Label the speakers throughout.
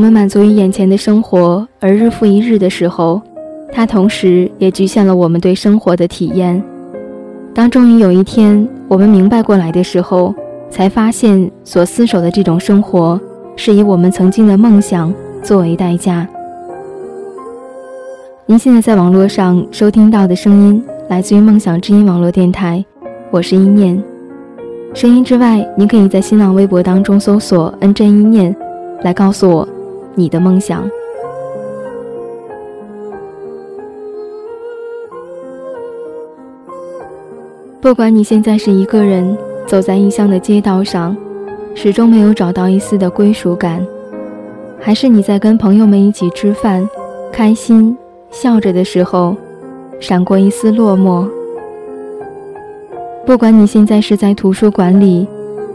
Speaker 1: 我们满足于眼前的生活而日复一日的时候，它同时也局限了我们对生活的体验。当终于有一天我们明白过来的时候，才发现所厮守的这种生活，是以我们曾经的梦想作为代价。您现在在网络上收听到的声音，来自于梦想之音网络电台，我是一念。声音之外，您可以在新浪微博当中搜索“恩真一念”，来告诉我你的梦想。不管你现在是一个人走在异乡的街道上，始终没有找到一丝的归属感，还是你在跟朋友们一起吃饭，开心笑着的时候，闪过一丝落寞。不管你现在是在图书馆里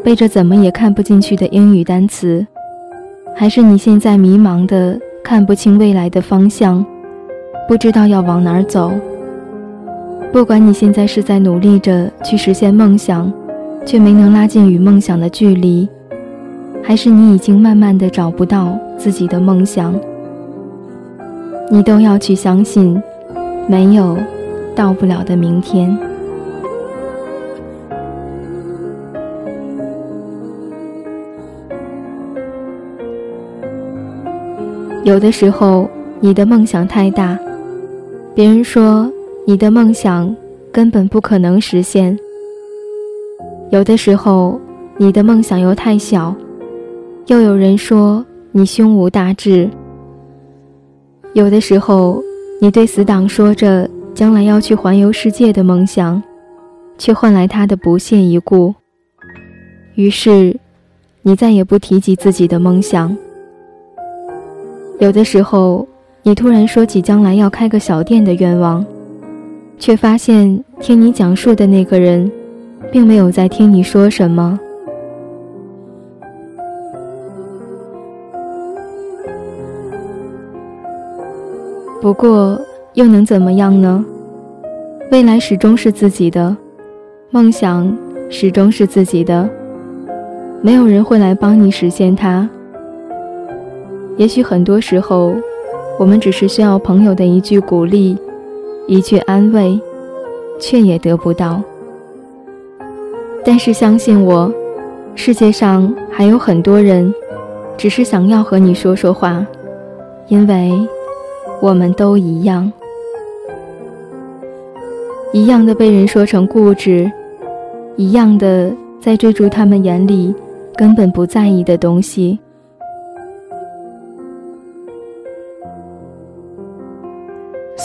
Speaker 1: 背着怎么也看不进去的英语单词，还是你现在迷茫的看不清未来的方向，不知道要往哪儿走。不管你现在是在努力着去实现梦想，却没能拉近与梦想的距离，还是你已经慢慢的找不到自己的梦想，你都要去相信，没有到不了的明天。有的时候，你的梦想太大，别人说你的梦想根本不可能实现；有的时候，你的梦想又太小，又有人说你胸无大志；有的时候，你对死党说着将来要去环游世界的梦想，却换来他的不屑一顾。于是，你再也不提及自己的梦想。有的时候，你突然说起将来要开个小店的愿望，却发现听你讲述的那个人，并没有在听你说什么。不过，又能怎么样呢？未来始终是自己的，梦想始终是自己的，没有人会来帮你实现它。也许很多时候，我们只是需要朋友的一句鼓励，一句安慰，却也得不到。但是相信我，世界上还有很多人，只是想要和你说说话，因为我们都一样，一样的被人说成固执，一样的在追逐他们眼里根本不在意的东西。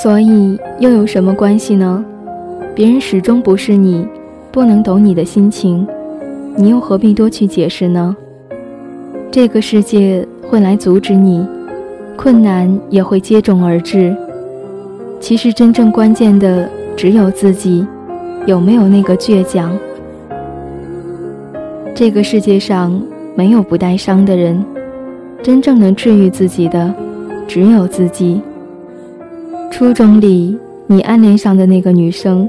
Speaker 1: 所以又有什么关系呢？别人始终不是你，不能懂你的心情，你又何必多去解释呢？这个世界会来阻止你，困难也会接踵而至。其实真正关键的只有自己，有没有那个倔强？这个世界上没有不带伤的人，真正能治愈自己的，只有自己。初中里，你暗恋上的那个女生，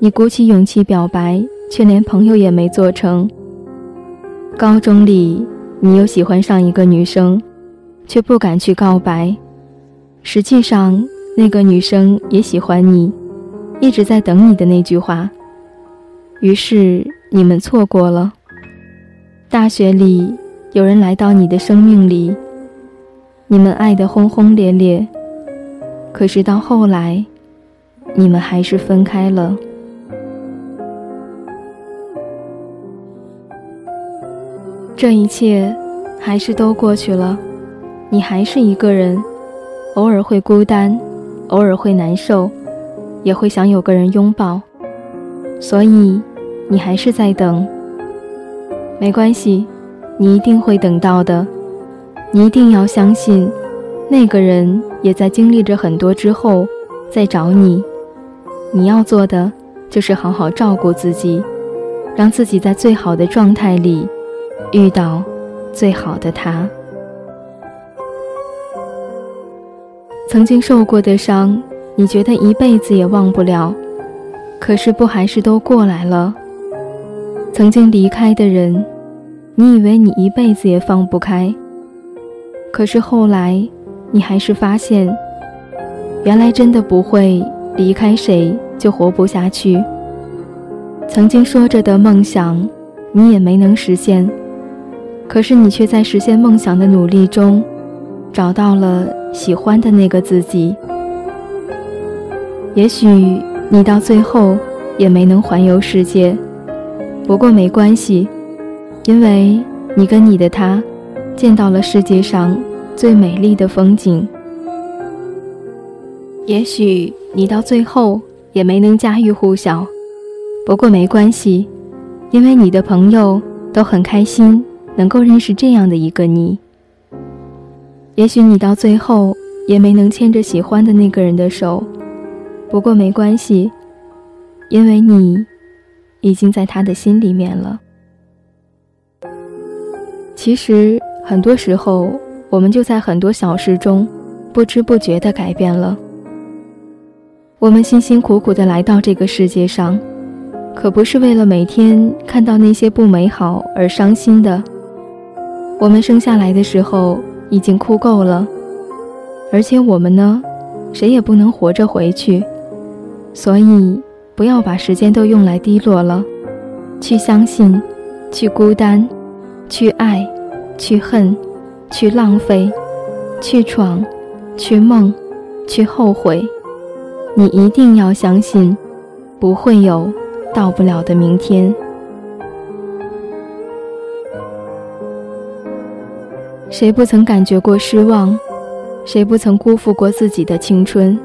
Speaker 1: 你鼓起勇气表白，却连朋友也没做成。高中里，你又喜欢上一个女生，却不敢去告白。实际上，那个女生也喜欢你，一直在等你的那句话。于是，你们错过了。大学里，有人来到你的生命里，你们爱得轰轰烈烈。可是到后来，你们还是分开了。这一切还是都过去了，你还是一个人，偶尔会孤单，偶尔会难受，也会想有个人拥抱。所以，你还是在等。没关系，你一定会等到的。你一定要相信。那个人也在经历着很多之后，在找你。你要做的就是好好照顾自己，让自己在最好的状态里遇到最好的他。曾经受过的伤，你觉得一辈子也忘不了，可是不还是都过来了？曾经离开的人，你以为你一辈子也放不开。可是后来，你还是发现，原来真的不会离开谁就活不下去。曾经说着的梦想，你也没能实现。可是你却在实现梦想的努力中，找到了喜欢的那个自己。也许你到最后也没能环游世界，不过没关系，因为你跟你的他，见到了世界上最美丽的风景。也许你到最后也没能家喻户晓，不过没关系，因为你的朋友都很开心能够认识这样的一个你。也许你到最后也没能牵着喜欢的那个人的手。不过没关系，因为你已经在他的心里面了。其实很多时候，我们就在很多小事中，不知不觉地改变了。我们辛辛苦苦地来到这个世界上，可不是为了每天看到那些不美好而伤心的。我们生下来的时候已经哭够了，而且我们呢，谁也不能活着回去。所以，不要把时间都用来低落了，去相信，去孤单，去爱，去恨，去浪费，去闯，去梦，去后悔。你一定要相信，不会有到不了的明天。谁不曾感觉过失望？谁不曾辜负过自己的青春？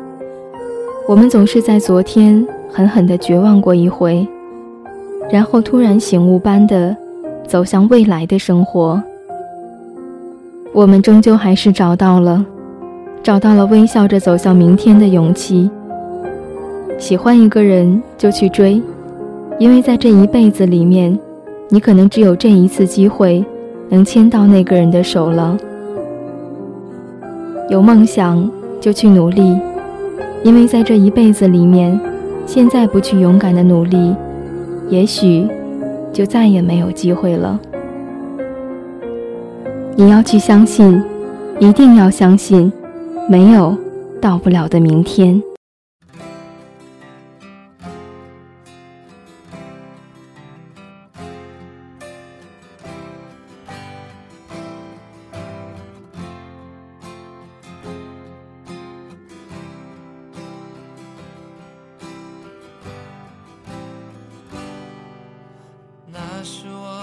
Speaker 1: 我们总是在昨天狠狠地绝望过一回，然后突然醒悟般的走向未来的生活。我们终究还是找到了，找到了微笑着走向明天的勇气。喜欢一个人就去追，因为在这一辈子里面，你可能只有这一次机会能牵到那个人的手了。有梦想就去努力。因为在这一辈子里面，现在不去勇敢的努力，也许就再也没有机会了。你要去相信，一定要相信，没有到不了的明天。
Speaker 2: 那是我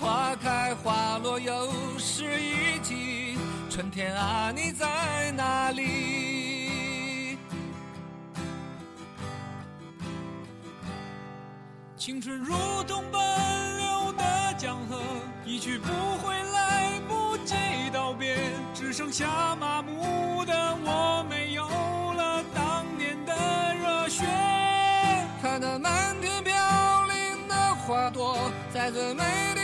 Speaker 2: 花开花落又是一季，春天啊，你在哪里？
Speaker 3: 青春如同奔流的江河，一去不回，来不及道别，只剩下麻木的我，没有了当年的热血。
Speaker 2: 看那漫天飘零的花朵，在最美。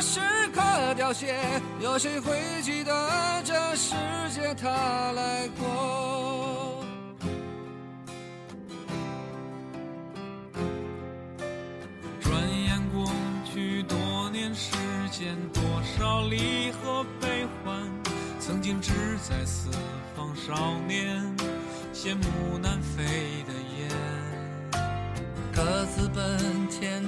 Speaker 2: 时刻凋谢，有谁会记得这世界他来过？
Speaker 3: 转眼过去多年时间，多少离合悲欢，曾经志在四方少年，羡慕南飞